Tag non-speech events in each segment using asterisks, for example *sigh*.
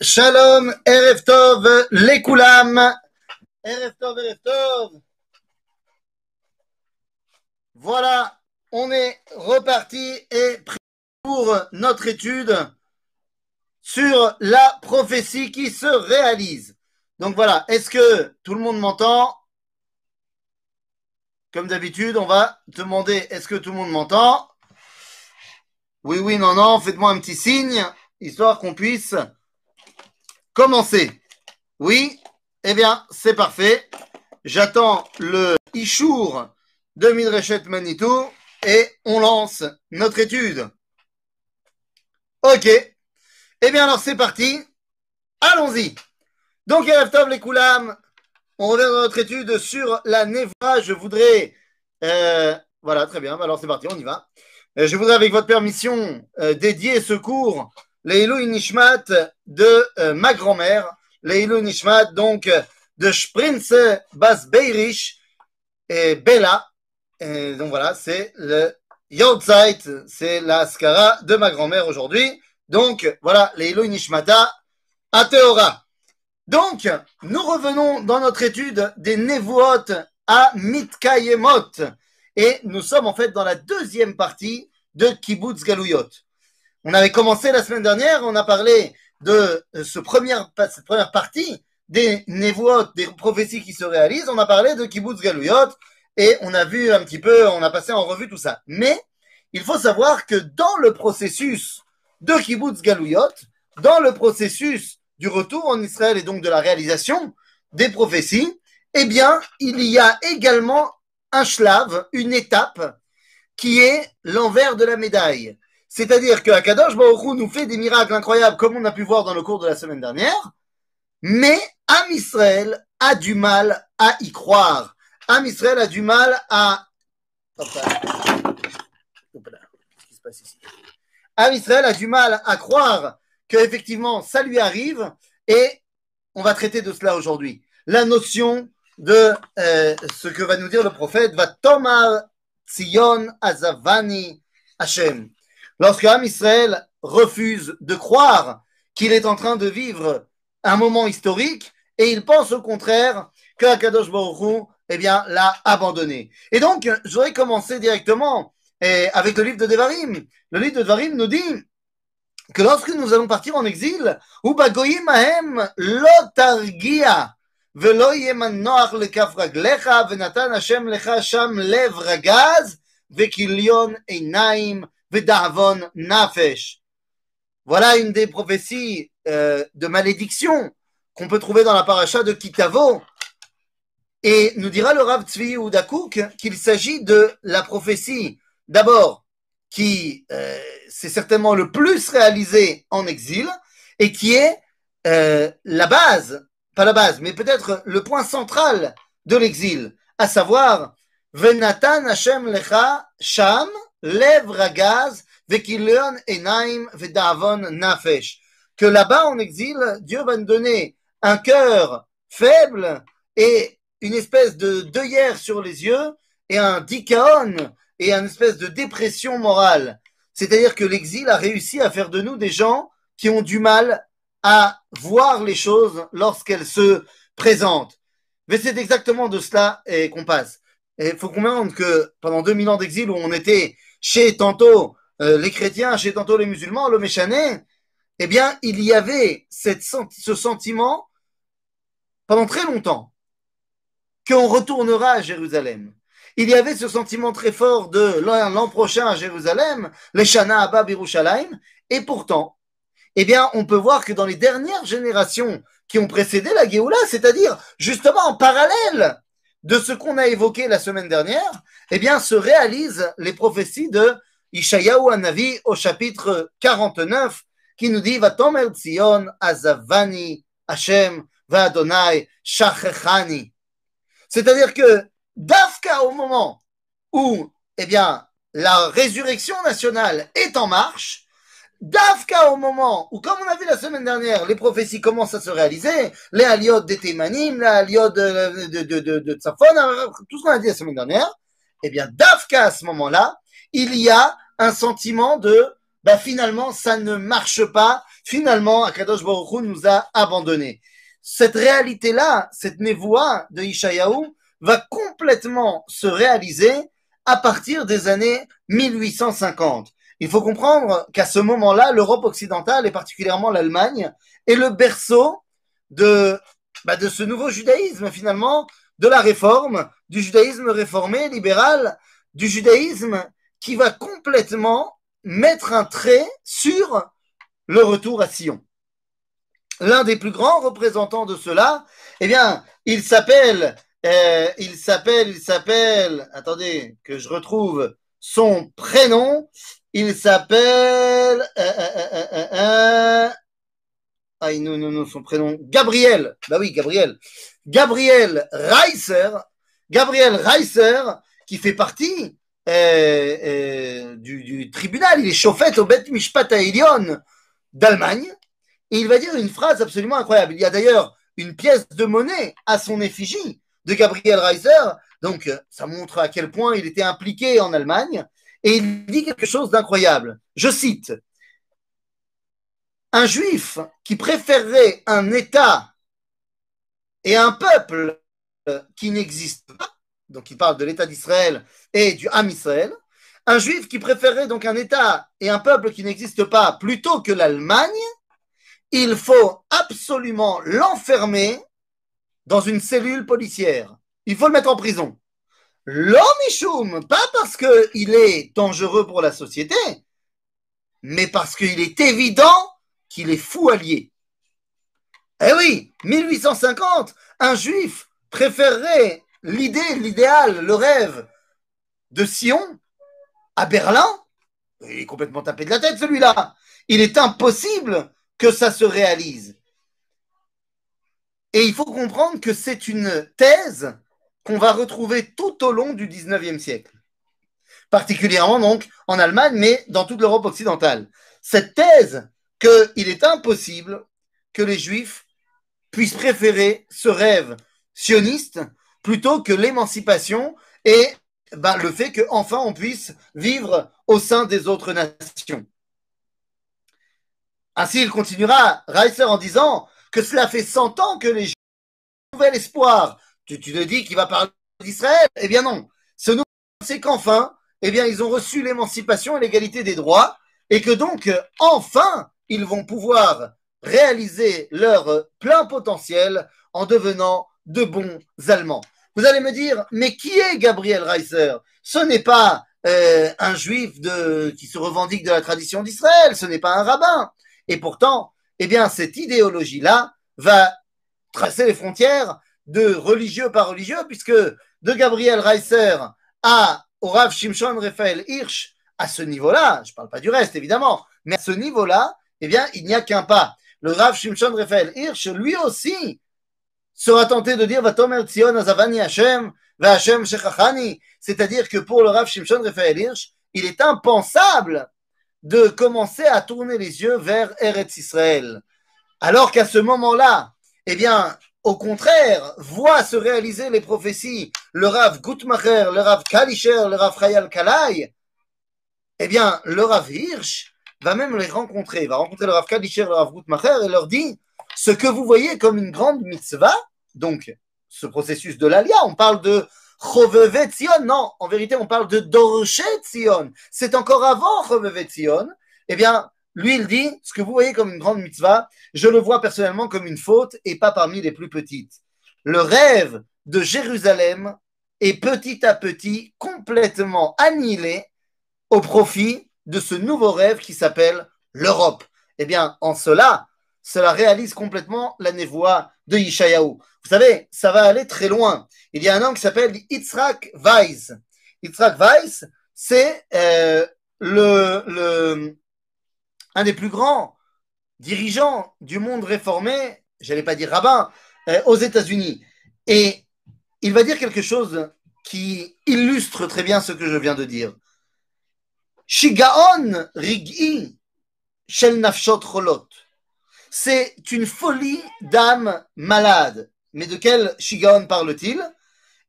Shalom. Voilà, on est reparti et pour notre étude sur la prophétie qui se réalise. Donc voilà, est-ce que tout le monde m'entend? Comme d'habitude, on va demander est-ce que tout le monde m'entend? Oui, oui, non, non, faites-moi un petit signe histoire qu'on puisse commencer. Oui, eh bien, c'est parfait. J'attends le Ishour de Midreshet Manitou et on lance notre étude. Ok. Eh bien, alors c'est parti. Allons-y. Donc, Tov les Koulam, on revient dans notre étude sur la Neva. Je voudrais. Euh, voilà, très bien. Alors, c'est parti, on y va. Euh, je voudrais, avec votre permission, euh, dédier ce cours Leilou Nishmat de euh, ma grand-mère, Leilou Nishmat donc de Sprinze Bas Beirish et Bella. Et donc voilà, c'est le Yortzeit, c'est la Skara de ma grand-mère aujourd'hui. Donc voilà, Leilou Nishmata à Théora. Donc, nous revenons dans notre étude des Nevuot à Mitkayemot. Et nous sommes en fait dans la deuxième partie de Kibbutz Galouyot. On avait commencé la semaine dernière, on a parlé de ce première, cette première partie des névoies, des prophéties qui se réalisent. On a parlé de Kibbutz Galouyot et on a vu un petit peu, on a passé en revue tout ça. Mais il faut savoir que dans le processus de Kibbutz Galouyot, dans le processus du retour en Israël et donc de la réalisation des prophéties, eh bien, il y a également un shlav, une étape qui est l'envers de la médaille. C'est-à-dire que Akadosh nous fait des miracles incroyables comme on a pu voir dans le cours de la semaine dernière, mais Am Israël a du mal à y croire. Am Israël a du mal à... Am Israël a du mal à croire que effectivement ça lui arrive et on va traiter de cela aujourd'hui. La notion de euh, ce que va nous dire le prophète va Tomar Tzion Azavani Hashem. Lorsque Am Israël refuse de croire qu'il est en train de vivre un moment historique et il pense au contraire que Akadosh Baruch eh bien, l'a abandonné. Et donc, je voudrais commencer directement eh, avec le livre de Devarim. Le livre de Devarim nous dit que lorsque nous allons partir en exil, Ubagoyim ahem lotargia ולא יהיה מנוח לכף רגליך, ונתן השם לך שם לב רגז וכיליון עיניים Vedavon Nafesh. Voilà une des prophéties euh, de malédiction qu'on peut trouver dans la paracha de Kitavo. Et nous dira le Rav Tzvi Udakouk qu'il s'agit de la prophétie, d'abord, qui euh, c'est certainement le plus réalisé en exil et qui est euh, la base, pas la base, mais peut-être le point central de l'exil, à savoir Venatan Hashem Lecha Sham Lev Ragaz, Vekilion Enaim, Vedavon Nafesh. Que là-bas, en exil, Dieu va nous donner un cœur faible et une espèce de deuillère sur les yeux et un dikaon et une espèce de dépression morale. C'est-à-dire que l'exil a réussi à faire de nous des gens qui ont du mal à voir les choses lorsqu'elles se présentent. Mais c'est exactement de cela qu'on passe. Il faut comprendre que pendant 2000 ans d'exil où on était chez tantôt euh, les chrétiens, chez tantôt les musulmans, le méchané, eh bien, il y avait ce sentiment pendant très longtemps qu'on retournera à Jérusalem. Il y avait ce sentiment très fort de l'an prochain à Jérusalem, les Shana Abba Birushalayim, et pourtant, eh bien, on peut voir que dans les dernières générations qui ont précédé la Géoula, c'est-à-dire justement en parallèle de ce qu'on a évoqué la semaine dernière, eh bien, se réalisent les prophéties de Ishayahu Anavi au chapitre 49 qui nous dit Vatomer Tzion Azavani Hashem Vadonai Shachechani. C'est-à-dire que Dafka au moment où, eh bien, la résurrection nationale est en marche, Dafka au moment où, comme on a vu la semaine dernière, les prophéties commencent à se réaliser, les aliotes des Témanim, les aliotes de, de, de, de Tzafon, tout ce qu'on a dit la semaine dernière, eh bien, Dafka à ce moment-là, il y a un sentiment de, bah finalement, ça ne marche pas, finalement, Akadosh Baruch nous a abandonnés. Cette réalité-là, cette névoie de Ishayahu, va complètement se réaliser à partir des années 1850. Il faut comprendre qu'à ce moment-là, l'Europe occidentale et particulièrement l'Allemagne est le berceau de, bah, de ce nouveau judaïsme finalement, de la réforme, du judaïsme réformé, libéral, du judaïsme qui va complètement mettre un trait sur le retour à Sion. L'un des plus grands représentants de cela, eh bien, il s'appelle, euh, il s'appelle, il s'appelle, attendez, que je retrouve son prénom, il s'appelle, euh, euh, ah non, non, non, son prénom, Gabriel, bah oui, Gabriel, Gabriel Reiser, Gabriel Reiser, qui fait partie euh, euh, du, tribunal, il est chauffette au Bet Mishpat d'Allemagne, et il va dire une phrase absolument incroyable. Il y a d'ailleurs une pièce de monnaie à son effigie de Gabriel Reiser, donc ça montre à quel point il était impliqué en Allemagne, et il dit quelque chose d'incroyable. Je cite, un juif qui préférerait un État et un peuple qui n'existe pas, donc il parle de l'État d'Israël et du Ham Israël, un juif qui préférerait donc un État et un peuple qui n'existe pas plutôt que l'Allemagne, il faut absolument l'enfermer dans une cellule policière. Il faut le mettre en prison. L'homme pas parce qu'il est dangereux pour la société, mais parce qu'il est évident qu'il est fou allié. Eh oui, 1850, un juif préférerait l'idée, l'idéal, le rêve de Sion à Berlin. Il est complètement tapé de la tête celui-là. Il est impossible que ça se réalise. Et il faut comprendre que c'est une thèse qu'on va retrouver tout au long du 19e siècle. Particulièrement donc en Allemagne, mais dans toute l'Europe occidentale. Cette thèse qu'il est impossible que les Juifs puissent préférer ce rêve plutôt que l'émancipation et ben, le fait qu'enfin on puisse vivre au sein des autres nations. Ainsi, il continuera, Reiser, en disant que cela fait 100 ans que les Juifs ont un nouvel espoir. Tu, te dis qu'il va parler d'Israël? Eh bien non. Ce nouvel c'est qu'enfin, eh bien, ils ont reçu l'émancipation et l'égalité des droits et que donc, enfin, ils vont pouvoir réaliser leur plein potentiel en devenant de bons Allemands. Vous allez me dire, mais qui est Gabriel Reiser? Ce n'est pas euh, un juif qui se revendique de la tradition d'Israël, ce n'est pas un rabbin. Et pourtant, eh bien, cette idéologie-là va tracer les frontières de religieux par religieux, puisque de Gabriel Reiser à au Shimshon Raphaël Hirsch, à ce niveau-là, je ne parle pas du reste évidemment, mais à ce niveau-là, eh bien, il n'y a qu'un pas. Le Rav Shimshon Raphaël Hirsch, lui aussi, sera tenté de dire Vatomer Tzion Azavani Hashem, Hashem Shechachani. C'est-à-dire que pour le Rav Shimshon Raphaël Hirsch, il est impensable de commencer à tourner les yeux vers Eretz Israël. Alors qu'à ce moment-là, eh bien, au contraire, voit se réaliser les prophéties, le Rav Gutmacher, le Rav Kalischer, le Rav Chayal Kalai, eh bien, le Rav Hirsch va même les rencontrer, va rencontrer le Rav Kadisher, le Rav Gutmacher et leur dit ce que vous voyez comme une grande mitzvah, donc ce processus de l'alia, on parle de Chovevet Tzion, non, en vérité on parle de Dorchet Tzion, c'est encore avant Chovevet Tzion, eh bien, lui il dit ce que vous voyez comme une grande mitzvah, je le vois personnellement comme une faute et pas parmi les plus petites. Le rêve de Jérusalem est petit à petit complètement annihilé au profit de ce nouveau rêve qui s'appelle l'Europe. Eh bien, en cela, cela réalise complètement la névoie de Yishayahu. Vous savez, ça va aller très loin. Il y a un homme qui s'appelle Yitzhak Weiss. Yitzhak Weiss, c'est euh, le, un des plus grands dirigeants du monde réformé, j'allais pas dire rabbin, euh, aux États-Unis. Et il va dire quelque chose qui illustre très bien ce que je viens de dire. Shigaon rig'i shel. C'est une folie d'âme malade. Mais de quel Shigaon parle-t-il?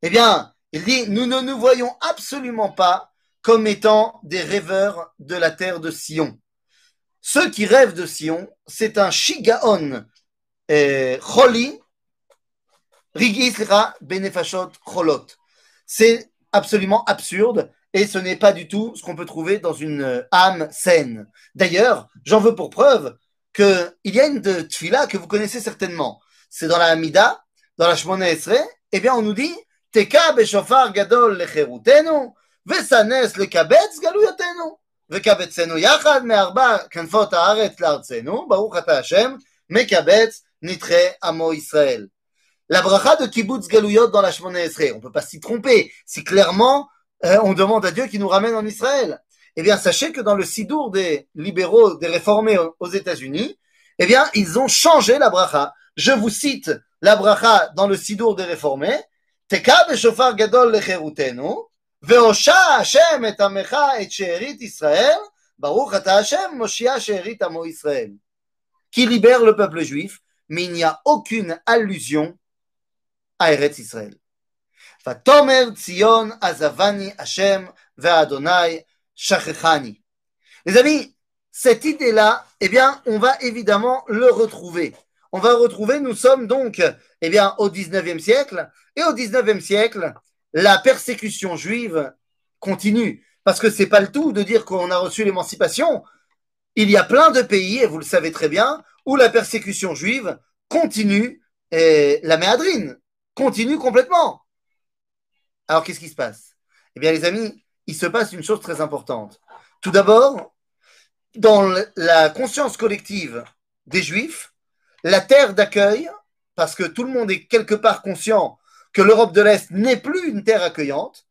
Eh bien, il dit, nous ne nous voyons absolument pas comme étant des rêveurs de la terre de Sion. ceux qui rêvent de Sion, c'est un shigaon euh, choli, rigisra benefashot. C'est absolument absurde et ce n'est pas du tout ce qu'on peut trouver dans une euh, âme saine. D'ailleurs, j'en veux pour preuve qu'il y a une tfila que vous connaissez certainement. C'est dans la Hamida, dans la Shmona Esre, eh bien on nous dit Teka beshofar gadol lecherutenu, vesanes lekabetz galuyotenu, vekabetzenu yachad me'arba kanfot haaretz la'artzenu, baruch ata Hashem, mekabetz nitre amo Israël. La bracha de kibbutz galuyot dans la Shmona Esre, on ne peut pas s'y tromper. Si clairement euh, on demande à Dieu qui nous ramène en Israël. Eh bien, sachez que dans le Sidour des libéraux, des réformés aux États-Unis, eh bien, ils ont changé la bracha. Je vous cite la bracha dans le Sidour des réformés. Teka beshofar gadol lecherutenu, veosha Hashem et amecha Israël, baruch ata Hashem moshia amo Israël. Qui libère le peuple juif, mais il n'y a aucune allusion à Eretz Israël. Vatomer Tzion Azavani Hashem Ve'adonai Shachechani. Les amis, cette idée-là, eh bien, on va évidemment le retrouver. On va retrouver, nous sommes donc, eh bien, au 19e siècle, et au 19e siècle, la persécution juive continue. Parce que c'est pas le tout de dire qu'on a reçu l'émancipation. Il y a plein de pays, et vous le savez très bien, où la persécution juive continue, et la méadrine continue complètement. Alors, qu'est-ce qui se passe? Eh bien, les amis, il se passe une chose très importante. Tout d'abord, dans la conscience collective des Juifs, la terre d'accueil, parce que tout le monde est quelque part conscient que l'Europe de l'Est n'est plus une terre accueillante,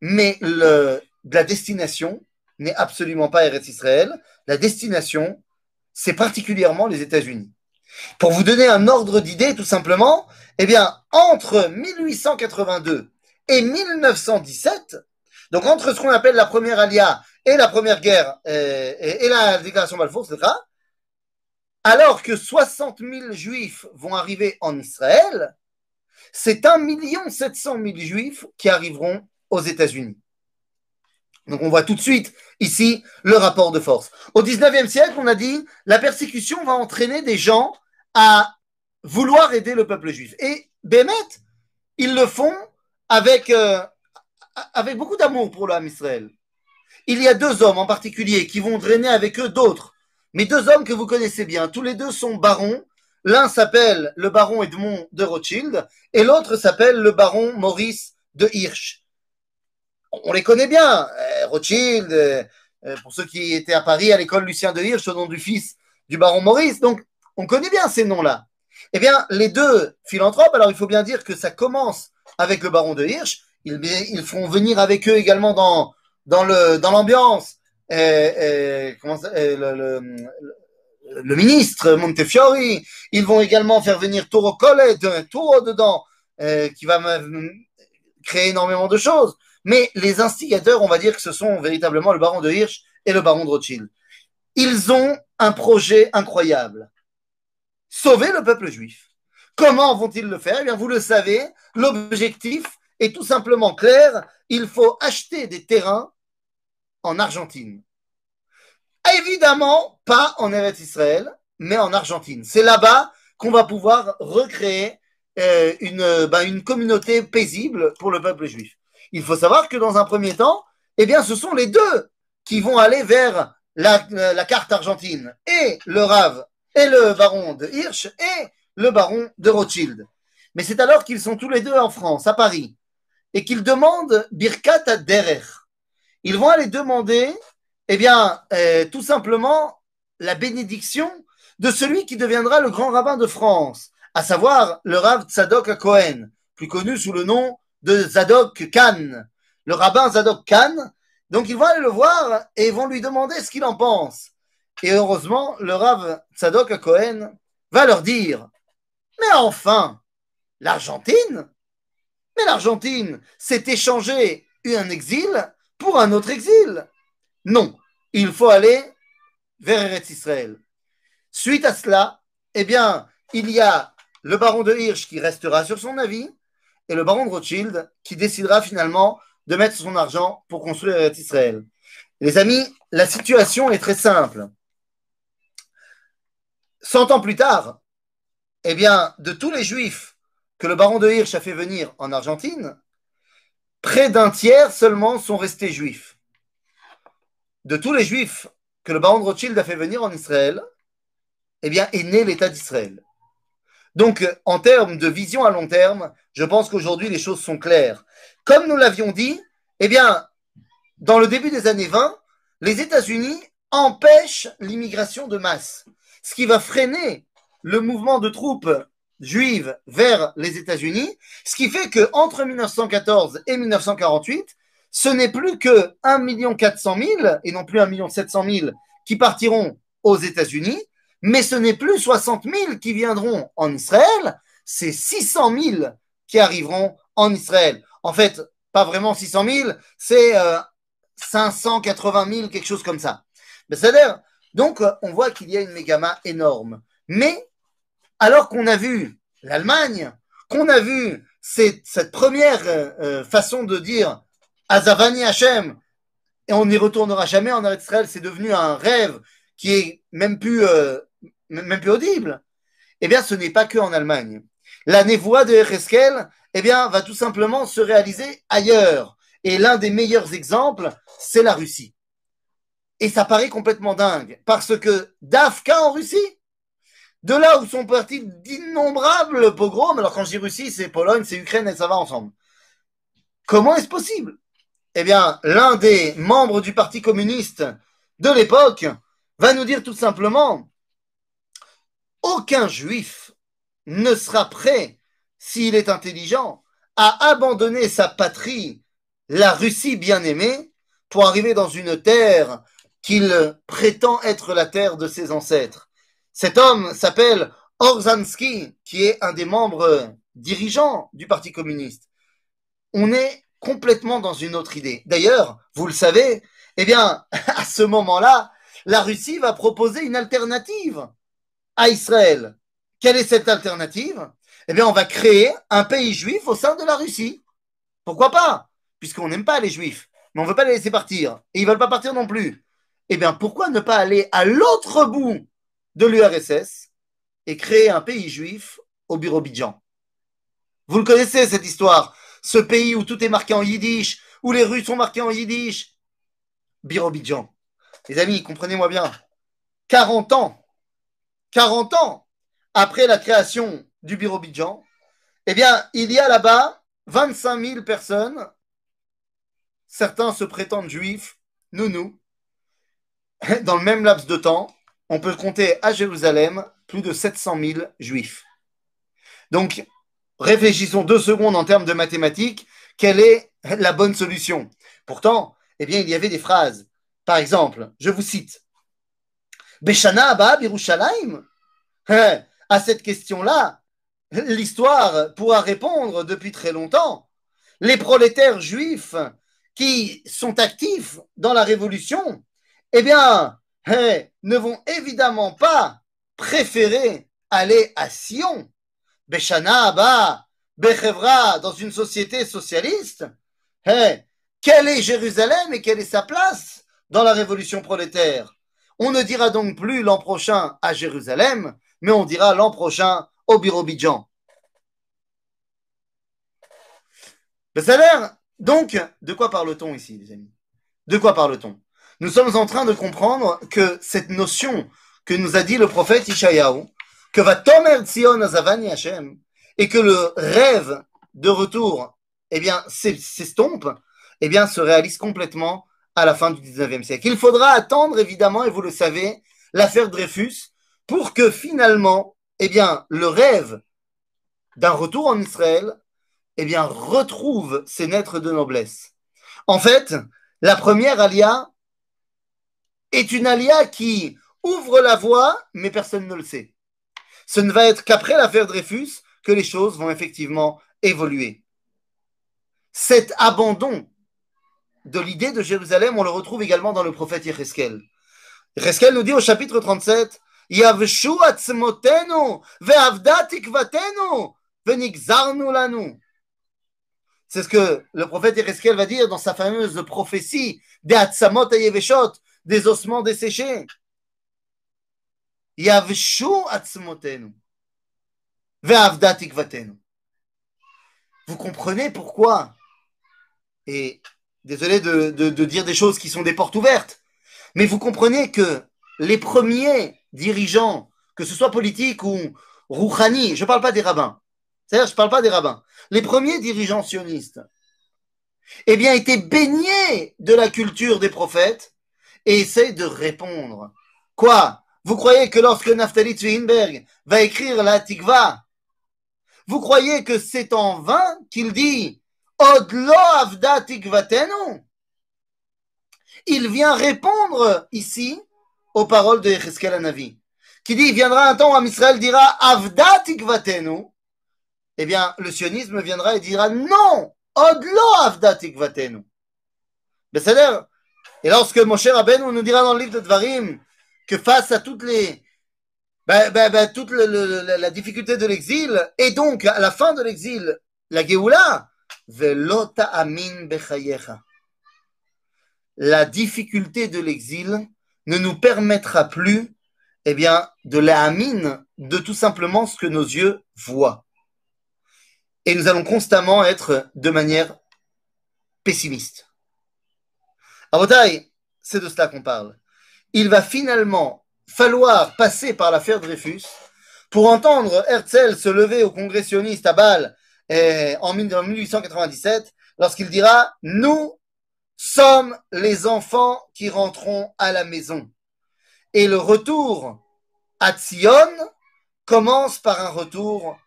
mais la destination n'est absolument pas Eretz Israël. La destination, c'est particulièrement les États-Unis. Pour vous donner un ordre d'idée, tout simplement, eh bien, entre 1882 et 1917, donc entre ce qu'on appelle la première alia et la première guerre euh, et, la déclaration Balfour, alors que 60 000 juifs vont arriver en Israël, c'est 1 700 000 juifs qui arriveront aux États-Unis. Donc on voit tout de suite ici le rapport de force. Au 19e siècle, on a dit la persécution va entraîner des gens à vouloir aider le peuple juif. Et Bémet, ils le font avec, euh, avec beaucoup d'amour pour l'âme Israël. Il y a deux hommes en particulier qui vont drainer avec eux d'autres, mais deux hommes que vous connaissez bien. Tous les deux sont barons. L'un s'appelle le baron Edmond de Rothschild et l'autre s'appelle le baron Maurice de Hirsch. On les connaît bien, euh, Rothschild, euh, pour ceux qui étaient à Paris à l'école Lucien de Hirsch au nom du fils du baron Maurice. Donc, on connaît bien ces noms-là. Eh bien, les deux philanthropes, alors il faut bien dire que ça commence avec le baron de Hirsch. Ils, ils feront venir avec eux également dans, dans le dans l'ambiance le, le, le, ministre Montefiori. Ils vont également faire venir Toro Collet, Toro dedans, qui va créer énormément de choses. Mais les instigateurs, on va dire que ce sont véritablement le baron de Hirsch et le baron de Rothschild. Ils ont un projet incroyable. Sauver le peuple juif. Comment vont-ils le faire? Eh bien, vous le savez, l'objectif est tout simplement clair. Il faut acheter des terrains en Argentine. Évidemment, pas en Eretz Israël, mais en Argentine. C'est là-bas qu'on va pouvoir recréer euh, une, ben, une communauté paisible pour le peuple juif. Il faut savoir que dans un premier temps, eh bien, ce sont les deux qui vont aller vers la, la carte argentine et le Rav et le baron de Hirsch et le baron de Rothschild. Mais c'est alors qu'ils sont tous les deux en France, à Paris, et qu'ils demandent Birkat à Derer. Ils vont aller demander, eh bien, euh, tout simplement, la bénédiction de celui qui deviendra le grand rabbin de France, à savoir le Rav Tzadok à Cohen, plus connu sous le nom de Zadok Khan, le rabbin Zadok Khan. Donc ils vont aller le voir et vont lui demander ce qu'il en pense. Et heureusement, le Rav Tzadok à Cohen va leur dire mais enfin, l'Argentine Mais l'Argentine, c'est échanger un exil pour un autre exil. Non, il faut aller vers Eretz Israël. Suite à cela, eh bien, il y a le baron de Hirsch qui restera sur son avis et le baron de Rothschild qui décidera finalement de mettre son argent pour construire Eretz Israël. Les amis, la situation est très simple. 100 ans plus tard, eh bien, de tous les juifs que le baron de Hirsch a fait venir en Argentine, près d'un tiers seulement sont restés juifs. De tous les juifs que le baron de Rothschild a fait venir en Israël, eh bien, est né l'État d'Israël. Donc, en termes de vision à long terme, je pense qu'aujourd'hui, les choses sont claires. Comme nous l'avions dit, eh bien, dans le début des années 20, les États-Unis empêchent l'immigration de masse, ce qui va freiner le mouvement de troupes juives vers les États-Unis, ce qui fait que entre 1914 et 1948, ce n'est plus que 1 400 000 et non plus 1 700 000 qui partiront aux États-Unis, mais ce n'est plus 60 000 qui viendront en Israël, c'est 600 000 qui arriveront en Israël. En fait, pas vraiment 600 000, c'est 580 000, quelque chose comme ça. C'est-à-dire, donc, on voit qu'il y a une mégama énorme. Mais, alors qu'on a vu l'Allemagne, qu'on a vu cette, première euh, euh, façon de dire Azavani Hachem, et on n'y retournera jamais en Israël, c'est devenu un rêve qui est même plus, euh, même plus audible. Eh bien, ce n'est pas que en Allemagne. La névoie de Ereskel, eh bien, va tout simplement se réaliser ailleurs. Et l'un des meilleurs exemples, c'est la Russie. Et ça paraît complètement dingue, parce que Dafka en Russie, de là où sont partis d'innombrables pogroms, alors quand je dis Russie, c'est Pologne, c'est Ukraine et ça va ensemble. Comment est-ce possible? Eh bien, l'un des membres du Parti communiste de l'époque va nous dire tout simplement, aucun juif ne sera prêt, s'il est intelligent, à abandonner sa patrie, la Russie bien-aimée, pour arriver dans une terre qu'il prétend être la terre de ses ancêtres. Cet homme s'appelle Orzansky, qui est un des membres dirigeants du Parti communiste. On est complètement dans une autre idée. D'ailleurs, vous le savez, eh bien, *laughs* à ce moment-là, la Russie va proposer une alternative à Israël. Quelle est cette alternative? Eh bien, on va créer un pays juif au sein de la Russie. Pourquoi pas? Puisqu'on n'aime pas les juifs, mais on ne veut pas les laisser partir. Et ils ne veulent pas partir non plus. Eh bien, pourquoi ne pas aller à l'autre bout de l'URSS et créer un pays juif au Birobidjan Vous le connaissez, cette histoire. Ce pays où tout est marqué en yiddish, où les rues sont marquées en yiddish. Birobidjan. Les amis, comprenez-moi bien. 40 ans, 40 ans après la création du Birobidjan, eh bien, il y a là-bas 25 000 personnes. Certains se prétendent juifs, nous, nous, *laughs* dans le même laps de temps, on peut compter à Jérusalem plus de 700 000 juifs. Donc, réfléchissons deux secondes en termes de mathématiques. Quelle est la bonne solution? Pourtant, eh bien, il y avait des phrases. Par exemple, je vous cite Beshana Abba Birushalayim hein, À cette question-là, l'histoire pourra répondre depuis très longtemps. Les prolétaires juifs qui sont actifs dans la révolution eh bien, ne vont évidemment pas préférer aller à Sion, Beshana, Ba, Bechevra, dans une société socialiste. quelle est Jérusalem et quelle est sa place dans la révolution prolétaire? On ne dira donc plus l'an prochain à Jérusalem, mais on dira l'an prochain au Birobidjan. Donc, de quoi parle-t-on ici, les amis? De quoi parle-t-on? Nous sommes en train de comprendre que cette notion que nous a dit le prophète Ishayahu, que va Tomer Tzion Azavani Hashem, et que le rêve de retour, eh bien, s'estompe, eh bien, se réalise complètement à la fin du 19e siècle. Il faudra attendre, évidemment, et vous le savez, l'affaire Dreyfus, pour que finalement, eh bien, le rêve d'un retour en Israël, eh bien, retrouve ses naîtres de noblesse. En fait, la première alia, est une alia qui ouvre la voie, mais personne ne le sait. Ce ne va être qu'après l'affaire Dreyfus que les choses vont effectivement évoluer. Cet abandon de l'idée de Jérusalem, on le retrouve également dans le prophète Yecheskel. Yecheskel nous dit au chapitre 37, Yavshu atzmotenu ve'avda tikvatenu ve'nigzarnu lanu. C'est ce que le prophète Yecheskel va dire dans sa fameuse prophétie des des ossements desséchés. Vous comprenez pourquoi? Et désolé de, dire des choses qui sont des portes ouvertes, mais vous comprenez que les premiers dirigeants, que ce soit politiques ou rouhani, je ne parle pas des rabbins, c'est-à-dire je ne parle pas des rabbins, les premiers dirigeants sionistes, eh bien, étaient baignés de la culture des prophètes et essayent de répondre. Quoi? Vous croyez que lorsque Naftali Tzweinberg va écrire la Tikva, vous croyez que c'est en vain qu'il dit Odlo avda tikvatenu Il vient répondre ici aux paroles de Yecheskel Anavi, qui dit il viendra un temps où Israël dira avda tikvatenu. Eh bien, le sionisme viendra et dira non, odlo avda tikvatenu. C'est-à-dire, et lorsque Moshe Rabbeinu nous dira dans le livre de Dvarim que face à toutes les ben, toute la difficulté de l'exil, et donc à la fin de l'exil, la Géoula. La difficulté de l'exil ne nous permettra plus, eh bien, de la amine, de tout simplement ce que nos yeux voient. Et nous allons constamment être de manière pessimiste. Abotai, c'est de cela qu'on parle. Il va finalement falloir passer par l'affaire Dreyfus pour entendre Herzl se lever au congressionniste à Bâle eh, en 1897 lorsqu'il dira Nous sommes les enfants qui rentrons à la maison. Et le retour à Tzion commence par un retour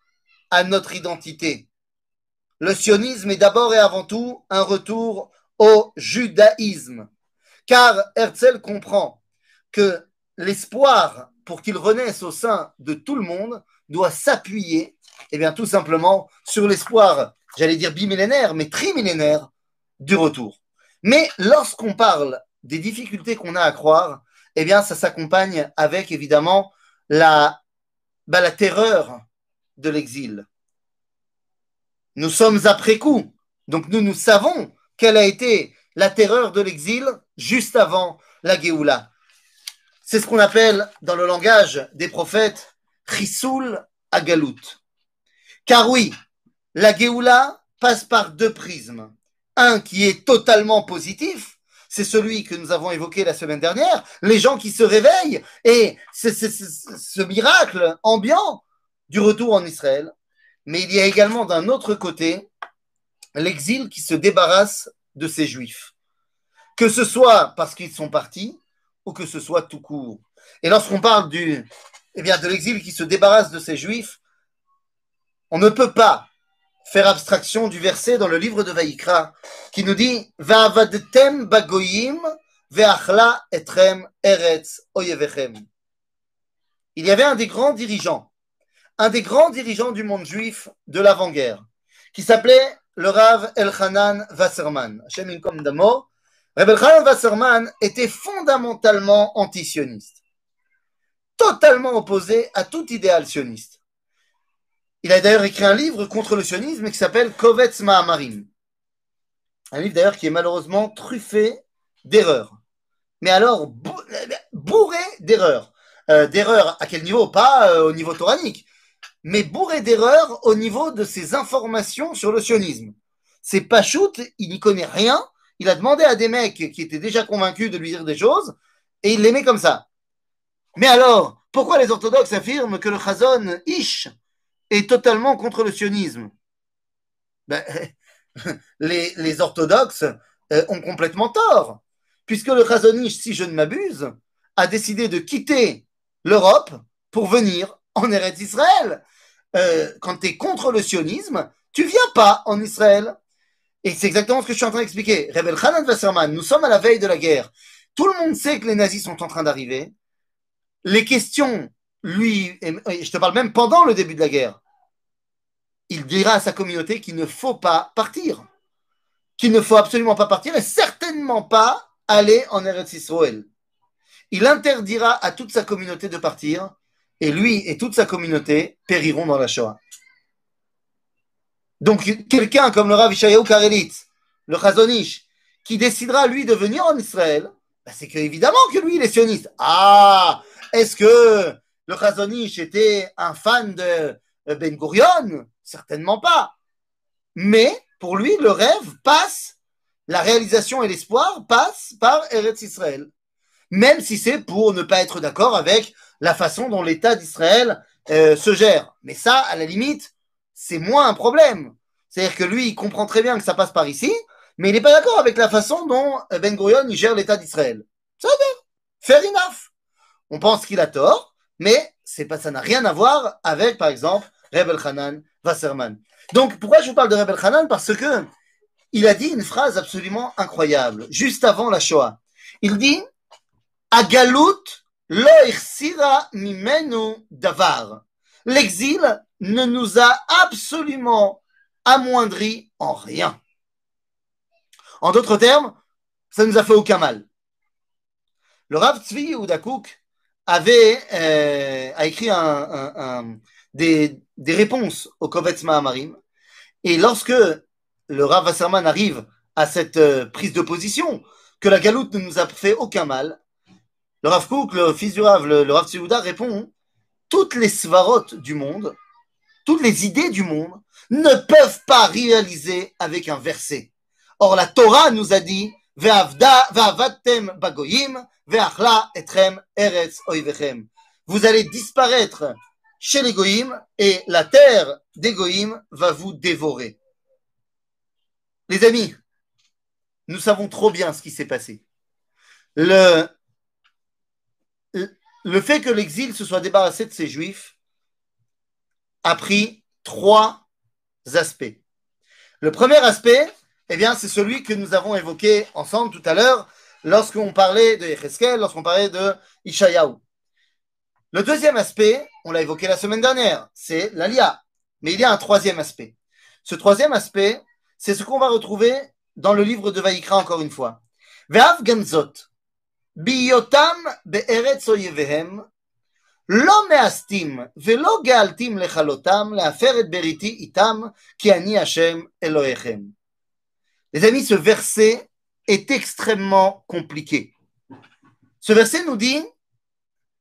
à notre identité. Le sionisme est d'abord et avant tout un retour au judaïsme. Car Herzl comprend que l'espoir pour qu'il renaisse au sein de tout le monde doit s'appuyer, eh bien, tout simplement sur l'espoir, j'allais dire bimillénaire, mais trimillénaire du retour. Mais lorsqu'on parle des difficultés qu'on a à croire, eh bien, ça s'accompagne avec évidemment la, bah, la terreur de l'exil. Nous sommes après coup, donc nous, nous savons quelle a été la terreur de l'exil juste avant la Géoula. C'est ce qu'on appelle dans le langage des prophètes Chisoul Agalout. Car oui, la Géoula passe par deux prismes. Un qui est totalement positif, c'est celui que nous avons évoqué la semaine dernière, les gens qui se réveillent et ce miracle ambiant du retour en Israël. Mais il y a également d'un autre côté l'exil qui se débarrasse de ces juifs. Que ce soit parce qu'ils sont partis, ou que ce soit tout court. Et lorsqu'on parle du, eh bien, de l'exil qui se débarrasse de ces juifs, on ne peut pas faire abstraction du verset dans le livre de Vaïkra qui nous dit Va'avadtem bagoyim ve'achla etrem eretz oyevechem. Il y avait un des grands dirigeants, un des grands dirigeants du monde juif de l'avant-guerre, qui s'appelait le Rav Elchanan Wasserman. Hashem Damo, Rebbe Chaim Wasserman était fondamentalement anti-sioniste, totalement opposé à tout idéal sioniste. Il a d'ailleurs écrit un livre contre le sionisme qui s'appelle Kovetz Ma'amarim. Un livre d'ailleurs qui est malheureusement truffé d'erreurs. Mais alors, bourré d'erreurs. Euh, d'erreurs à quel niveau? Pas euh, au niveau toranique, mais bourré d'erreurs au niveau de ses informations sur le sionisme. C'est pas shoot, il n'y connaît rien, il a demandé à des mecs qui étaient déjà convaincus de lui dire des choses, et il l'aimait comme ça. Mais alors, pourquoi les orthodoxes affirment que le Chazon Ish est totalement contre le sionisme? Ben, *laughs* les, orthodoxes euh, ont complètement tort, puisque le Chazon Ish, si je ne m'abuse, a décidé de quitter l'Europe pour venir en Eretz Israël. Euh, quand tu es contre le sionisme, tu viens pas en Israël. Et c'est exactement ce que je suis en train d'expliquer. Rebel Hanan Wasserman, nous sommes à la veille de la guerre. Tout le monde sait que les nazis sont en train d'arriver. Les questions, lui, je te parle même pendant le début de la guerre, il dira à sa communauté qu'il ne faut pas partir. Qu'il ne faut absolument pas partir et certainement pas aller en Eretz Israël. Il interdira à toute sa communauté de partir et lui et toute sa communauté périront dans la Shoah. Donc, quelqu'un comme le Rav Ishayahu Karelitz, le Chazonish, qui décidera, lui, de venir en Israël, bah, c'est que, évidemment que lui, il est sioniste. Ah, est-ce que le Chazonish était un fan de Ben Gurion? Certainement pas. Mais pour lui, le rêve passe, la réalisation et l'espoir passent par Eretz Israël. Même si c'est pour ne pas être d'accord avec la façon dont l'État d'Israël euh, se gère. Mais ça, à la limite, c'est moins un problème. C'est-à-dire que lui, il comprend très bien que ça passe par ici, mais il n'est pas d'accord avec la façon dont Ben Gurion gère l'État d'Israël. Ça fair enough. On pense qu'il a tort, mais c'est pas, ça n'a rien à voir avec, par exemple, Rebel Hanan Wasserman. Donc, pourquoi je vous parle de Rebel Hanan Parce que il a dit une phrase absolument incroyable, juste avant la Shoah. Il dit Agalut L'exil ne nous a absolument amoindri en rien. En d'autres termes, ça nous a fait aucun mal. Le Rav Tzvi Oudakouk avait euh, a écrit des, réponses au Kovetz Mahamarim. Et lorsque le Rav Wasserman arrive à cette euh, prise de position, que la galoute ne nous a fait aucun mal, le Rav Kouk, le fils du Rav, le, Rav Tzviouda répond toutes les svarot du monde, toutes les idées du monde ne peuvent pas réaliser avec un verset. Or, la Torah nous a dit bagoyim, etrem eretz. Vous allez disparaître chez les Goïm et la terre des Goïm va vous dévorer. Les amis, nous savons trop bien ce qui s'est passé. Le, le fait que l'exil se soit débarrassé de ces juifs a pris trois aspects. Le premier aspect, eh bien, c'est celui que nous avons évoqué ensemble tout à l'heure lorsqu'on parlait de Yecheskel, lorsqu'on parlait de Ishayahu. Le deuxième aspect, on l'a évoqué la semaine dernière, c'est l'Alia. Mais il y a un troisième aspect. Ce troisième aspect, c'est ce qu'on va retrouver dans le livre de Vaïkra encore une fois. Ve'av ganzot, Les amis, ce verset est extrêmement compliqué. Ce verset nous dit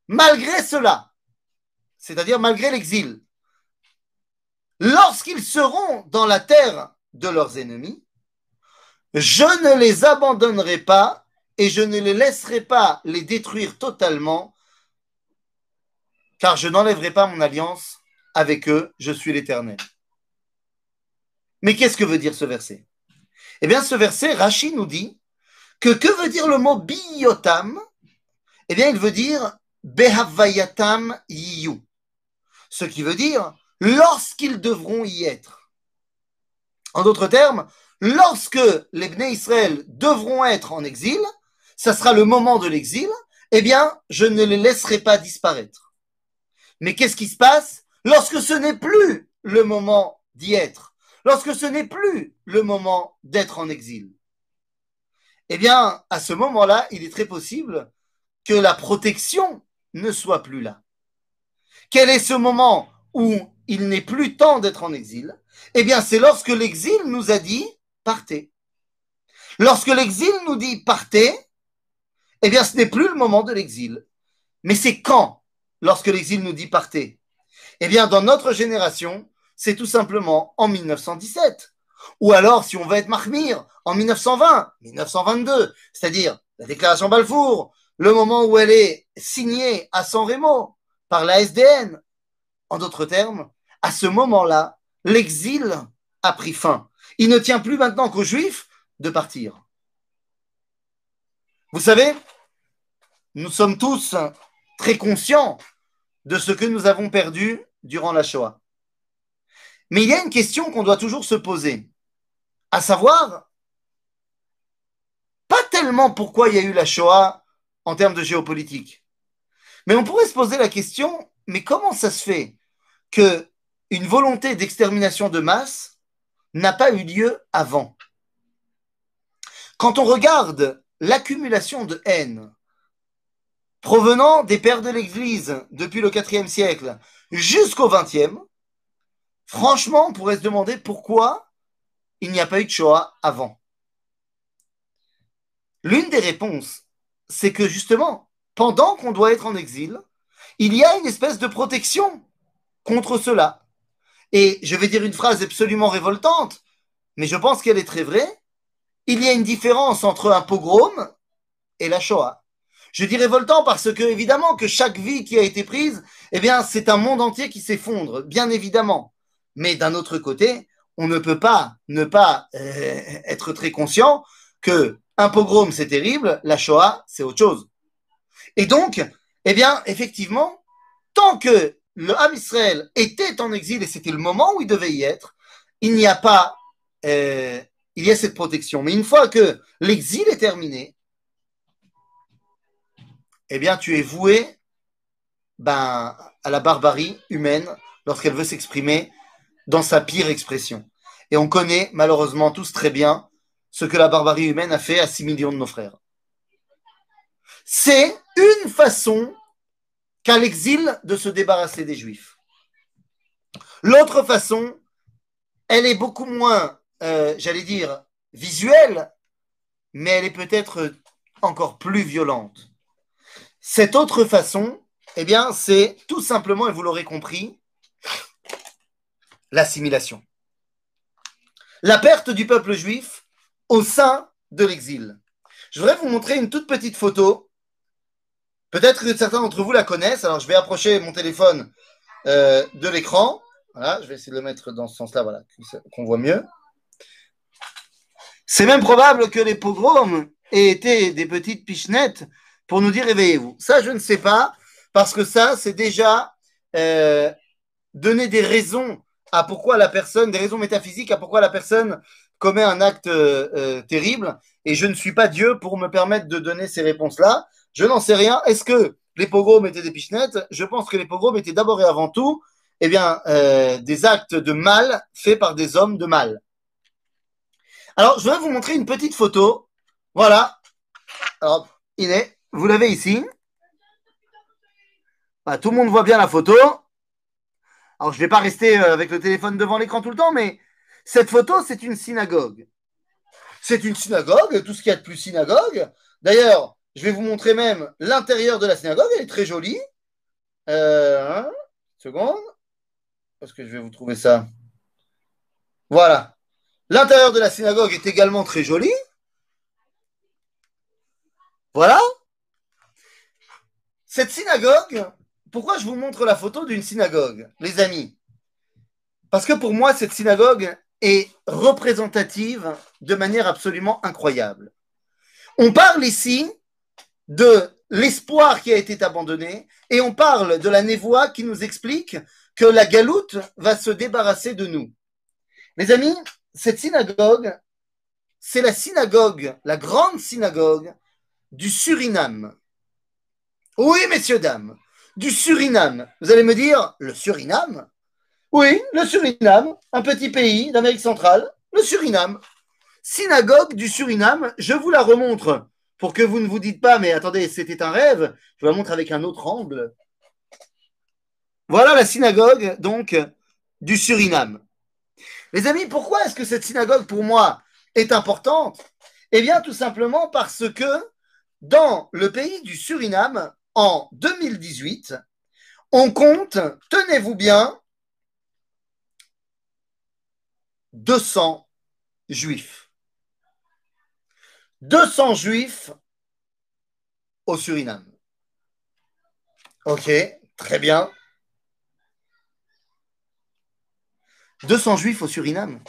malgré cela, c'est-à-dire malgré l'exil, lorsqu'ils seront dans la terre de leurs ennemis, je ne les abandonnerai pas et je ne les laisserai pas les détruire totalement, car je n'enlèverai pas mon alliance avec eux, je suis l'Éternel. Mais qu'est-ce que veut dire ce verset? Eh bien, ce verset, Rachid nous dit que que veut dire le mot biotam Eh bien, il veut dire Behavayatam yiyu. Ce qui veut dire lorsqu'ils devront y être. En d'autres termes, lorsque les Bnei Israël devront être en exil, ça sera le moment de l'exil, eh bien, je ne les laisserai pas disparaître. Mais qu'est-ce qui se passe? Lorsque ce n'est plus le moment d'y être, lorsque ce n'est plus le moment d'être en exil Eh bien, à ce moment-là, il est très possible que la protection ne soit plus là. Quel est ce moment où il n'est plus temps d'être en exil? Eh bien, c'est lorsque l'exil nous a dit partez. Lorsque l'exil nous dit partez, eh bien, ce n'est plus le moment de l'exil. Mais c'est quand lorsque l'exil nous dit partez? Eh bien, dans notre génération, c'est tout simplement en 1917. Ou alors, si on veut être Mahmir, en 1920, 1922, c'est-à-dire la déclaration Balfour, le moment où elle est signée à San Remo par la SDN. En d'autres termes, à ce moment-là, l'exil a pris fin. Il ne tient plus maintenant qu'aux Juifs de partir. Vous savez, nous sommes tous très conscients de ce que nous avons perdu durant la Shoah. Mais il y a une question qu'on doit toujours se poser, à savoir, pas tellement pourquoi il y a eu la Shoah en termes de géopolitique. Mais on pourrait se poser la question, mais comment ça se fait que une volonté d'extermination de masse n'a pas eu lieu avant? Quand on regarde l'accumulation de haine provenant des pères de l'Église depuis le IVe siècle jusqu'au XXe, franchement, on pourrait se demander pourquoi il n'y a pas eu de Shoah avant. L'une des réponses c'est que justement, pendant qu'on doit être en exil, il y a une espèce de protection contre cela. Et je vais dire une phrase absolument révoltante, mais je pense qu'elle est très vraie. Il y a une différence entre un pogrom et la Shoah. Je dis révoltant parce que, évidemment, que chaque vie qui a été prise, eh bien, c'est un monde entier qui s'effondre, bien évidemment. Mais d'un autre côté, on ne peut pas ne pas euh, être très conscient que un pogrom c'est terrible, la Shoah c'est autre chose. Et donc, eh bien, effectivement, tant que le Ham Israël était en exil et c'était le moment où il devait y être, il n'y a pas, euh, il y a cette protection. Mais une fois que l'exil est terminé, eh bien, tu es voué ben, à la barbarie humaine lorsqu'elle veut s'exprimer dans sa pire expression. Et on connaît malheureusement tous très bien ce que la barbarie humaine a fait à 6 millions de nos frères. C'est une façon qu'à l'exil de se débarrasser des juifs. L'autre façon, elle est beaucoup moins, euh, j'allais dire, visuelle, mais elle est peut-être encore plus violente. Cette autre façon, eh bien, c'est tout simplement, et vous l'aurez compris, l'assimilation. La perte du peuple juif au sein de l'exil. Je voudrais vous montrer une toute petite photo. Peut-être que certains d'entre vous la connaissent. Alors, je vais approcher mon téléphone euh, de l'écran. Voilà, je vais essayer de le mettre dans ce sens-là, voilà, qu'on voit mieux. C'est même probable que les pogroms aient été des petites pichenettes pour nous dire réveillez-vous. Ça, je ne sais pas, parce que ça, c'est déjà euh, donner des raisons à pourquoi la personne, des raisons métaphysiques à pourquoi la personne commet un acte euh, euh, terrible. Et je ne suis pas Dieu pour me permettre de donner ces réponses-là. Je n'en sais rien. Est-ce que les pogroms étaient des pichenettes? Je pense que les pogroms étaient d'abord et avant tout eh bien, des actes de mal faits par des hommes de mal. Alors, je vais vous montrer une petite photo. Voilà. Alors, il est. Vous l'avez ici. tout le monde voit bien la photo. Alors, je ne vais pas rester euh, avec le téléphone devant l'écran tout le temps, mais cette photo, c'est une synagogue. C'est une synagogue, tout ce qu'il y a de plus synagogue. D'ailleurs, je vais vous montrer même l'intérieur de la synagogue, elle est très jolie. Euh, seconde. Est-ce que je vais vous trouver ça? Voilà. L'intérieur de la synagogue est également très joli. Voilà. Cette synagogue, pourquoi je vous montre la photo d'une synagogue, les amis? Parce que pour moi, cette synagogue est représentative de manière absolument incroyable. On parle ici de l'espoir qui a été abandonné et on parle de la névoie qui nous explique que la galoute va se débarrasser de nous. Les amis, cette synagogue, c'est la synagogue, la grande synagogue du Suriname. Oui, messieurs, dames, du Suriname. Vous allez me dire, le Suriname? Oui, le Suriname, un petit pays d'Amérique centrale, le Suriname. Synagogue du Suriname, je vous la remontre pour que vous ne vous dites pas, mais attendez, c'était un rêve. Je vous la montre avec un autre angle. Voilà la synagogue, donc, du Suriname. Les amis, pourquoi est-ce que cette synagogue, pour moi, est importante? Eh bien, tout simplement parce que dans le pays du Suriname, en 2018, on compte, tenez-vous bien, 200 juifs. 200 juifs au Suriname. Ok, très bien. 200 juifs au Suriname.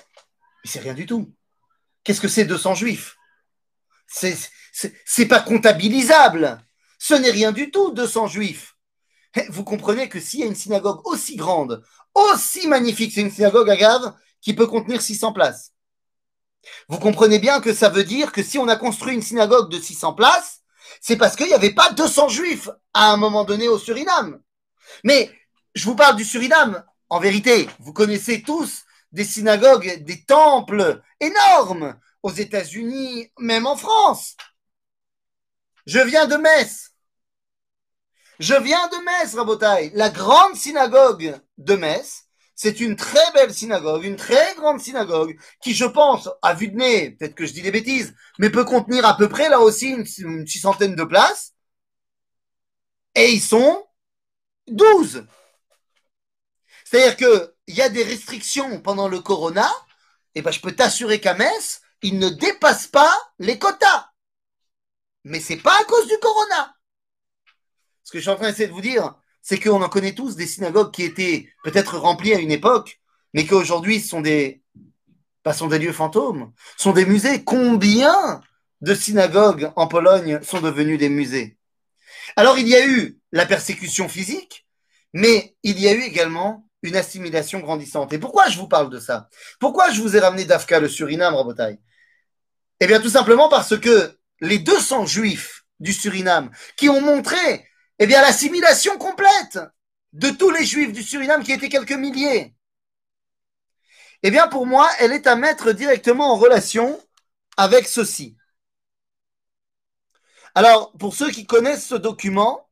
C'est rien du tout. Qu'est-ce que c'est 200 juifs? C'est pas comptabilisable. Ce n'est rien du tout, 200 juifs. Eh, vous comprenez que s'il y a une synagogue aussi grande, aussi magnifique, c'est une synagogue à Gave qui peut contenir 600 places. Vous comprenez bien que ça veut dire que si on a construit une synagogue de 600 places, c'est parce qu'il n'y avait pas 200 juifs à un moment donné au Suriname. Mais je vous parle du Suriname. En vérité, vous connaissez tous des synagogues, des temples énormes aux États-Unis, même en France. Je viens de Metz. Je viens de Metz, Rabotai. La grande synagogue de Metz, c'est une très belle synagogue, une très grande synagogue, qui, je pense, à vue de nez, peut-être que je dis des bêtises, mais peut contenir à peu près, là aussi, une, six centaine de places. Et ils sont 12. C'est-à-dire qu'il y a des restrictions pendant le corona, et ben je peux t'assurer qu'à Metz, ils ne dépassent pas les quotas. Mais c'est pas à cause du corona. Que je suis en train d'essayer de vous dire, c'est qu'on en connaît tous des synagogues qui étaient peut-être remplies à une époque, mais qu'aujourd'hui sont des, pas sont des lieux fantômes, sont des musées. Combien de synagogues en Pologne sont devenues des musées? Alors il y a eu la persécution physique, mais il y a eu également une assimilation grandissante. Et pourquoi je vous parle de ça? Pourquoi je vous ai ramené d'Afka, le Suriname, Rabotai Eh bien, tout simplement parce que les 200 juifs du Suriname qui ont montré eh bien, l'assimilation complète de tous les juifs du Suriname qui étaient quelques milliers, eh bien, pour moi, elle est à mettre directement en relation avec ceci. Alors, pour ceux qui connaissent ce document,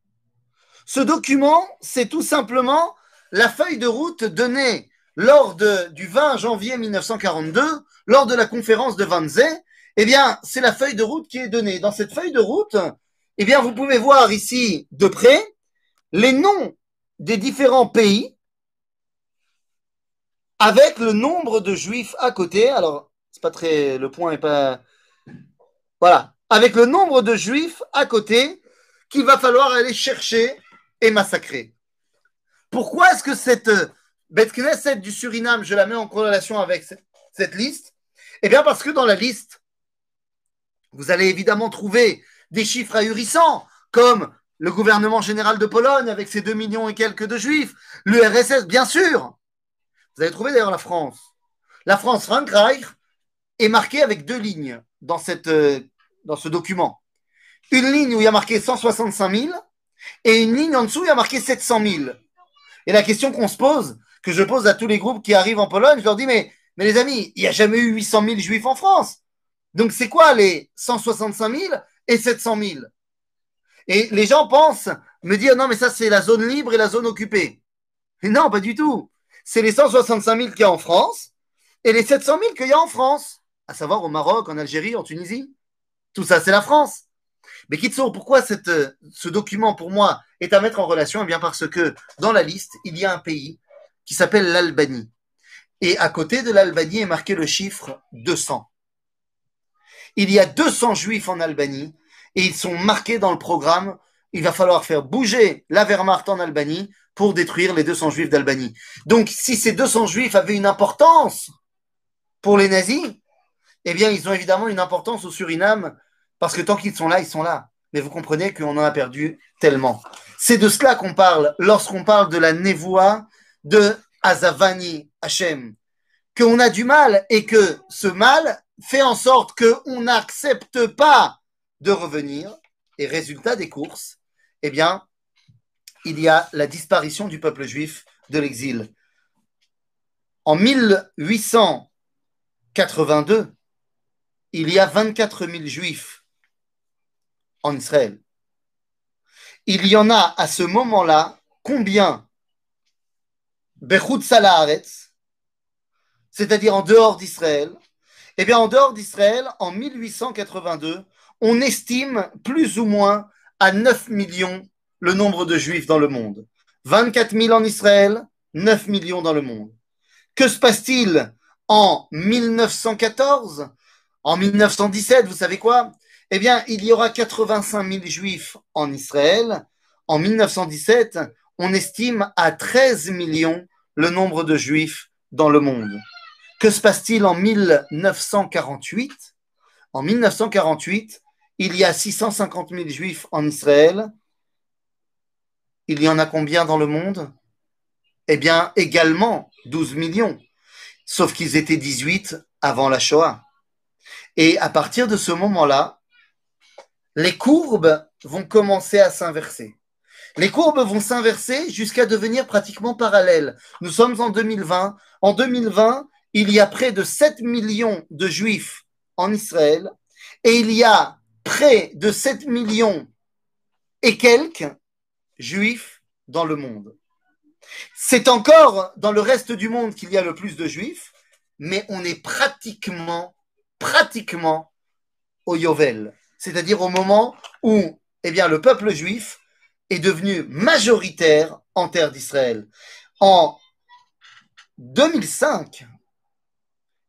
ce document, c'est tout simplement la feuille de route donnée lors du 20 janvier 1942, lors de la conférence de Wannsee, eh bien, c'est la feuille de route qui est donnée. Dans cette feuille de route, eh bien, vous pouvez voir ici de près les noms des différents pays avec le nombre de juifs à côté. Alors, c'est pas très, le point est pas, voilà, avec le nombre de juifs à côté qu'il va falloir aller chercher et massacrer. Pourquoi est-ce que cette euh, Beth Knesset du Suriname, je la mets en corrélation avec cette liste? Eh bien, parce que dans la liste, vous allez évidemment trouver des chiffres ahurissants, comme le gouvernement général de Pologne avec ses 2 millions et quelques de juifs, l'URSS, bien sûr. Vous allez trouver d'ailleurs la France. La France, Frankreich, est marquée avec deux lignes dans, cette, euh, dans ce document. Une ligne où il y a marqué 165 000 et une ligne en dessous où il y a marqué 700 000. Et la question qu'on se pose, que je pose à tous les groupes qui arrivent en Pologne, je leur dis, mais, mais les amis, il n'y a jamais eu 800 000 juifs en France. Donc c'est quoi les 165 000 et 700 000 Et les gens pensent me dire, non, mais ça c'est la zone libre et la zone occupée. Et non, pas du tout. C'est les 165 000 qu'il y a en France et les 700 000 qu'il y a en France, à savoir au Maroc, en Algérie, en Tunisie. Tout ça, c'est la France. Mais Kitsour, pourquoi cette, ce document, pour moi, est à mettre en relation? Eh bien, parce que dans la liste, il y a un pays qui s'appelle l'Albanie. Et à côté de l'Albanie est marqué le chiffre 200. Il y a 200 juifs en Albanie et ils sont marqués dans le programme. Il va falloir faire bouger la Wehrmacht en Albanie pour détruire les 200 juifs d'Albanie. Donc, si ces 200 juifs avaient une importance pour les nazis, eh bien, ils ont évidemment une importance au Suriname parce que tant qu'ils sont là, ils sont là. Mais vous comprenez qu'on en a perdu tellement. C'est de cela qu'on parle lorsqu'on parle de la névoie de Azavani Hachem. Qu'on a du mal et que ce mal fait en sorte qu'on n'accepte pas de revenir. Et résultat des courses, eh bien, il y a la disparition du peuple juif de l'exil. En 1882, il y a 24 000 juifs en Israël. Il y en a à ce moment-là combien? Bechut Salaharetz, c'est-à-dire en dehors d'Israël Eh bien, en dehors d'Israël, en 1882, on estime plus ou moins à 9 millions le nombre de juifs dans le monde. 24 000 en Israël, 9 millions dans le monde. Que se passe-t-il en 1914 En 1917, vous savez quoi? Eh bien, il y aura 85 000 juifs en Israël. En 1917, on estime à 13 millions le nombre de juifs dans le monde. Que se passe-t-il en 1948 En 1948, il y a 650 000 juifs en Israël. Il y en a combien dans le monde? Eh bien, également 12 millions, sauf qu'ils étaient 18 avant la Shoah. Et à partir de ce moment-là, les courbes vont commencer à s'inverser. Les courbes vont s'inverser jusqu'à devenir pratiquement parallèles. Nous sommes en 2020. En 2020, il y a près de 7 millions de juifs en Israël et il y a près de 7 millions et quelques juifs dans le monde. C'est encore dans le reste du monde qu'il y a le plus de juifs, mais on est pratiquement, pratiquement au Yovel c'est-à-dire au moment où eh bien, le peuple juif est devenu majoritaire en terre d'Israël. En 2005,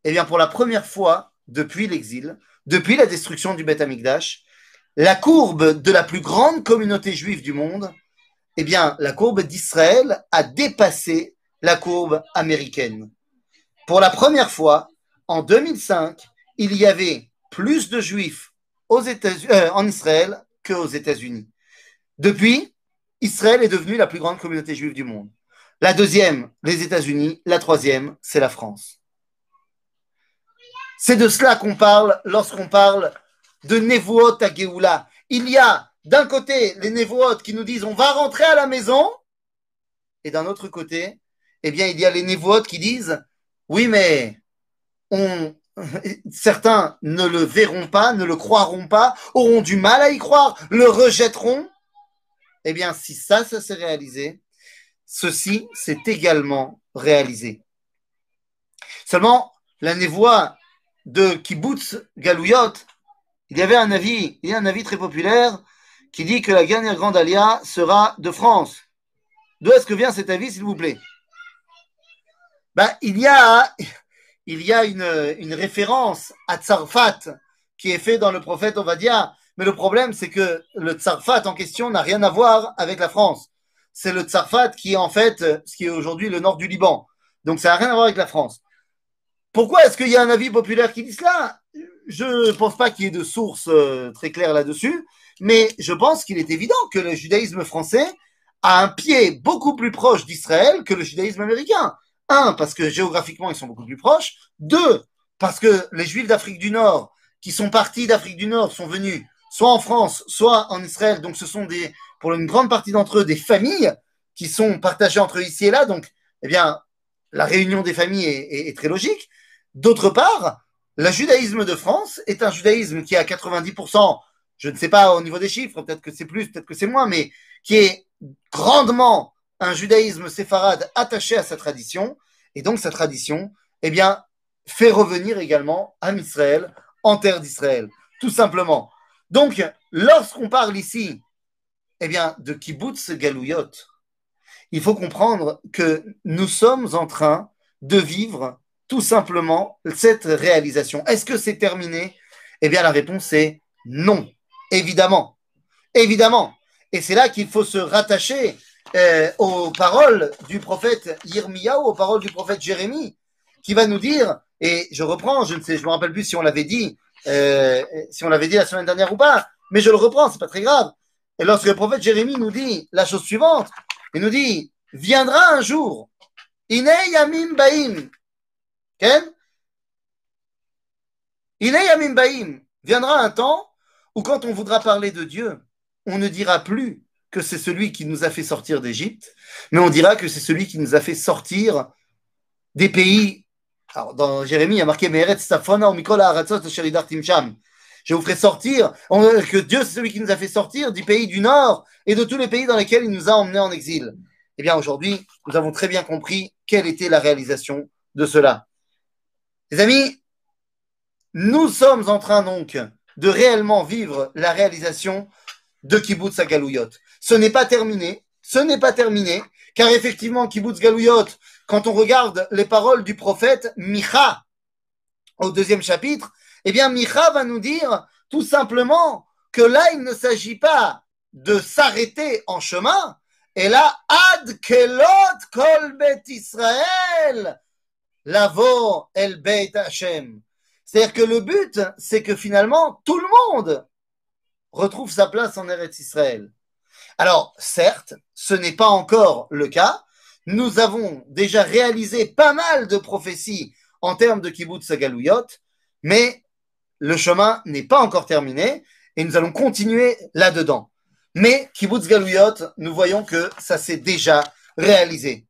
eh bien, pour la première fois depuis l'exil, depuis la destruction du Beth Amikdash, la courbe de la plus grande communauté juive du monde, eh bien, la courbe d'Israël a dépassé la courbe américaine. Pour la première fois, en 2005, il y avait plus de juifs euh, en Israël qu'aux États-Unis. Depuis, Israël est devenu la plus grande communauté juive du monde. La deuxième, les États-Unis. La troisième, c'est la France. C'est de cela qu'on parle lorsqu'on parle de Nevuot à. Il y a d'un côté les Nevuot qui nous disent on va rentrer à la maison, et d'un autre côté, eh bien, il y a les Nevuot qui disent oui, mais *laughs* certains ne le verront pas, ne le croiront pas, auront du mal à y croire, le rejetteront. Eh bien, si ça, ça s'est réalisé, ceci s'est également réalisé. Seulement, la névoie de Kibbutz Galouyot, il y avait un avis, il y a un avis très populaire qui dit que la dernière grande alia sera de France. D'où est-ce que vient cet avis, s'il vous plaît? Ben, il y a, il y a une, une référence à Tsarfat qui est fait dans le prophète Ovadia. Mais le problème, c'est que le Tsarfat en question n'a rien à voir avec la France. C'est le Tsarfat qui est en fait ce qui est aujourd'hui le nord du Liban. Donc ça n'a rien à voir avec la France. Pourquoi est-ce qu'il y a un avis populaire qui dit cela? Je ne pense pas qu'il y ait de sources euh, très claires là-dessus, mais je pense qu'il est évident que le judaïsme français a un pied beaucoup plus proche d'Israël que le judaïsme américain. Un, parce que géographiquement, ils sont beaucoup plus proches. Deux, parce que les Juifs d'Afrique du Nord, qui sont partis d'Afrique du Nord, sont venus soit en France, soit en Israël. Donc, ce sont des, pour une grande partie d'entre eux, des familles qui sont partagées entre ici et là. Donc, eh bien, la réunion des familles est très logique. D'autre part, le judaïsme de France est un judaïsme qui a 90%, je ne sais pas au niveau des chiffres, peut-être que c'est plus, peut-être que c'est moins, mais qui est grandement un judaïsme séfarade attaché à sa tradition, et donc sa tradition, eh bien, fait revenir également à Israël, en terre d'Israël, tout simplement. Donc, lorsqu'on parle ici, eh bien, de kibbutz galouyot, il faut comprendre que nous sommes en train de vivre tout simplement cette réalisation. Est-ce que c'est terminé? Eh bien, la réponse est non, évidemment. Évidemment. Et c'est là qu'il faut se rattacher euh, aux paroles du prophète Yirmiyahu, aux paroles du prophète Jérémie, qui va nous dire, et je reprends, je ne sais, je me rappelle plus si on l'avait dit, euh, si on l'avait dit la semaine dernière ou pas, mais je le reprends, c'est pas très grave. Et lorsque le prophète Jérémie nous dit la chose suivante, il nous dit, viendra un jour, Yamim Baim, Ken? Ine Yamim Baim, viendra un temps où quand on voudra parler de Dieu, on ne dira plus que c'est celui qui nous a fait sortir d'Égypte, mais on dira que c'est celui qui nous a fait sortir des pays. Alors, dans Jérémie, il y a marqué Je vous ferai sortir, que Dieu, c'est celui qui nous a fait sortir du pays du Nord et de tous les pays dans lesquels il nous a emmenés en exil. Eh bien, aujourd'hui, nous avons très bien compris quelle était la réalisation de cela. Les amis, nous sommes en train donc de réellement vivre la réalisation de Kibbutz à. Ce n'est pas terminé, ce n'est pas terminé, car effectivement, Kibbutz Galouyot, quand on regarde les paroles du prophète Micha au deuxième chapitre, eh bien, Micha va nous dire tout simplement que là, il ne s'agit pas de s'arrêter en chemin, et là, ad kelot kol bet Israël, lavo el beit Hashem. C'est-à-dire que le but, c'est que finalement, tout le monde retrouve sa place en Eretz Israël. Alors, certes, ce n'est pas encore le cas. Nous avons déjà réalisé pas mal de prophéties en termes de kibbutz galouyot, mais le chemin n'est pas encore terminé et nous allons continuer là-dedans. Mais kibbutz galouyot, nous voyons que ça s'est déjà réalisé.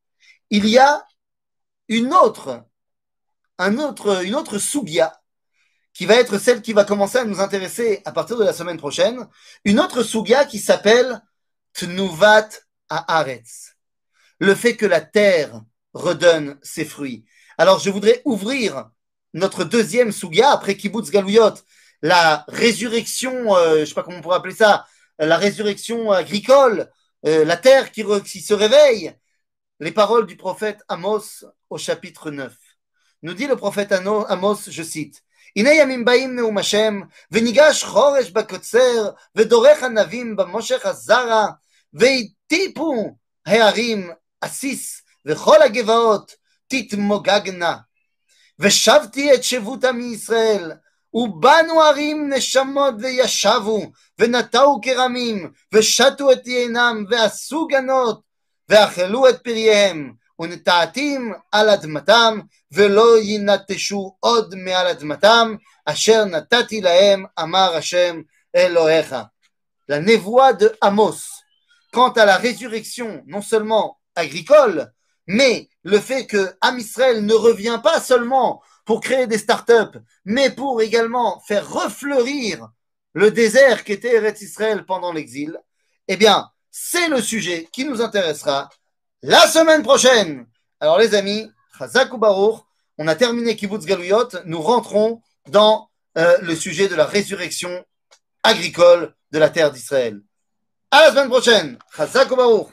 Il y a une autre, un autre, une autre sugia qui va être celle qui va commencer à nous intéresser à partir de la semaine prochaine, une autre sugia qui s'appelle Tnuvat Haaretz, le fait que la terre redonne ses fruits. Alors je voudrais ouvrir notre deuxième sugia après Kibbutz Galouyot, la résurrection, euh, je sais pas comment on pourrait appeler ça, la résurrection agricole euh, la terre qui se réveille. Les paroles du prophète Amos au chapitre 9. Nous dit le prophète Amos, je cite, הנה ימים באים נאום השם, וניגש חורש בקוצר, ודורך ענבים במושך הזרע, והטיפו הערים עסיס, וכל הגבעות תתמוגגנה. ושבתי את שבותה מישראל, ובנו ערים נשמות וישבו, ונטעו כרמים, ושתו את יינם, ועשו גנות, ואכלו את פרייהם, ונטעתים על אדמתם, ולא ינטשו עוד מעל אדמתם, אשר נתתי להם, אמר השם אלוהיך. La névoie de Amos, quant à la résurrection, non seulement agricole, mais le fait que Am Israël ne revient pas seulement pour créer des startups, mais pour également faire refleurir le désert qu'était Eretz Israël pendant l'exil, eh bien, c'est le sujet qui nous intéressera la semaine prochaine. Alors les amis, Chazak Baruch, on a terminé Kibbutz Galuyot, nous rentrons dans euh, le sujet de la résurrection agricole de la terre d'Israël. À la semaine prochaine. Chazak Baruch.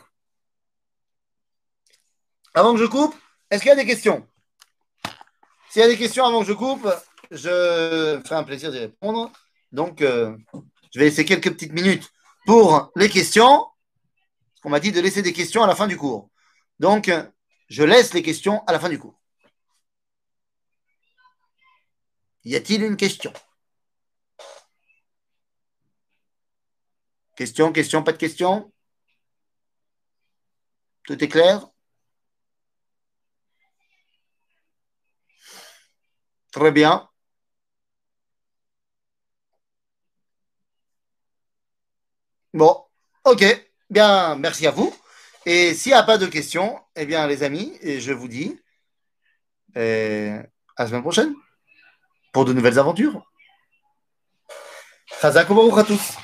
Avant que je coupe, est-ce qu'il y a des questions? S'il y a des questions avant que je coupe, je ferai un plaisir d'y répondre. Donc, euh, je vais laisser quelques petites minutes pour les questions. On m'a dit de laisser des questions à la fin du cours. Donc, je laisse les questions à la fin du cours. Y a-t-il une question? Question, question, pas de question? Tout est clair? Très bien. Bon, ok. Bien, merci à vous. Et s'il n'y a pas de questions, eh bien, les amis, je vous dis euh, à la semaine prochaine pour de nouvelles aventures. À tous.